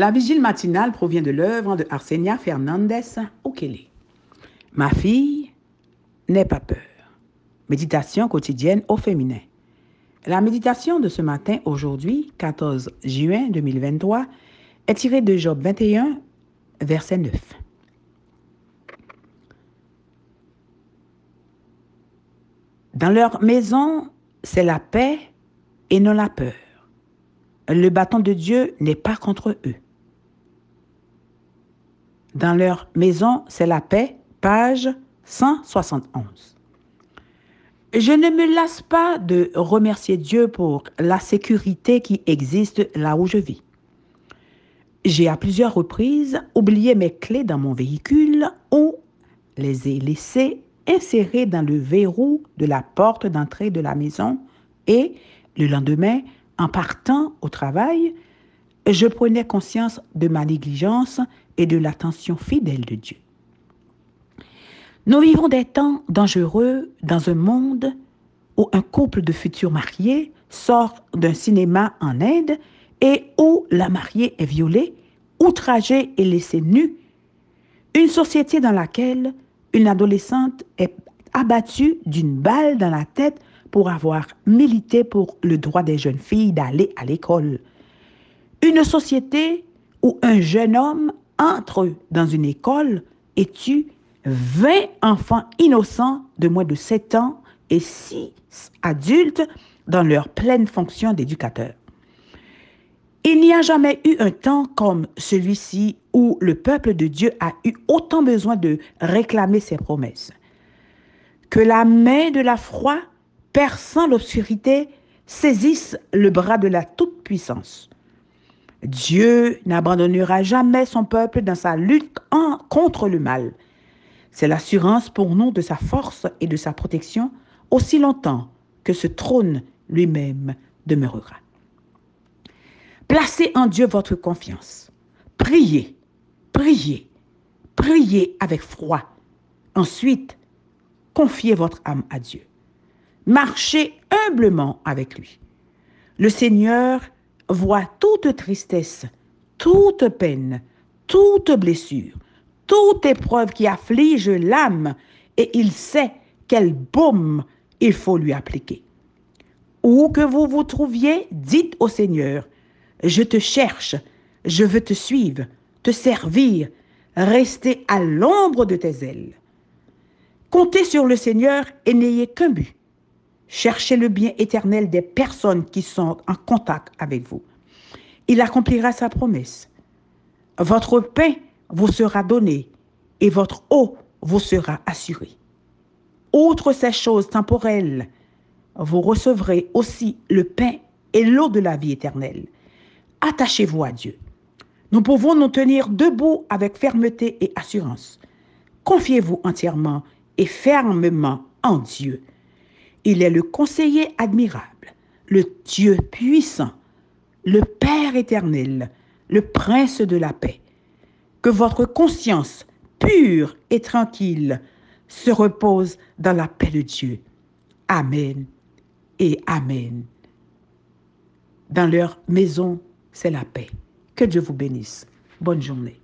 La vigile matinale provient de l'œuvre de Arsenia Fernandez Okele. Ma fille, n'aie pas peur. Méditation quotidienne au féminin. La méditation de ce matin, aujourd'hui, 14 juin 2023, est tirée de Job 21, verset 9. Dans leur maison, c'est la paix et non la peur. Le bâton de Dieu n'est pas contre eux. Dans leur maison, c'est la paix, page 171. Je ne me lasse pas de remercier Dieu pour la sécurité qui existe là où je vis. J'ai à plusieurs reprises oublié mes clés dans mon véhicule ou les ai laissées insérées dans le verrou de la porte d'entrée de la maison et le lendemain, en partant au travail, je prenais conscience de ma négligence et de l'attention fidèle de Dieu. Nous vivons des temps dangereux dans un monde où un couple de futurs mariés sort d'un cinéma en Inde et où la mariée est violée, outragée et laissée nue. Une société dans laquelle une adolescente est abattue d'une balle dans la tête pour avoir milité pour le droit des jeunes filles d'aller à l'école. Une société où un jeune homme entre dans une école et tue 20 enfants innocents de moins de 7 ans et 6 adultes dans leur pleine fonction d'éducateur. Il n'y a jamais eu un temps comme celui-ci où le peuple de Dieu a eu autant besoin de réclamer ses promesses. Que la main de la foi, perçant l'obscurité, saisisse le bras de la toute-puissance. Dieu n'abandonnera jamais son peuple dans sa lutte contre le mal. C'est l'assurance pour nous de sa force et de sa protection aussi longtemps que ce trône lui-même demeurera. Placez en Dieu votre confiance. Priez, priez, priez avec foi. Ensuite, confiez votre âme à Dieu. Marchez humblement avec lui. Le Seigneur voit toute tristesse, toute peine, toute blessure, toute épreuve qui afflige l'âme et il sait quel baume il faut lui appliquer. Où que vous vous trouviez, dites au Seigneur, je te cherche, je veux te suivre, te servir, rester à l'ombre de tes ailes. Comptez sur le Seigneur et n'ayez qu'un but. Cherchez le bien éternel des personnes qui sont en contact avec vous. Il accomplira sa promesse. Votre pain vous sera donné et votre eau vous sera assurée. Outre ces choses temporelles, vous recevrez aussi le pain et l'eau de la vie éternelle. Attachez-vous à Dieu. Nous pouvons nous tenir debout avec fermeté et assurance. Confiez-vous entièrement et fermement en Dieu. Il est le conseiller admirable, le Dieu puissant, le Père éternel, le Prince de la paix. Que votre conscience pure et tranquille se repose dans la paix de Dieu. Amen et Amen. Dans leur maison, c'est la paix. Que Dieu vous bénisse. Bonne journée.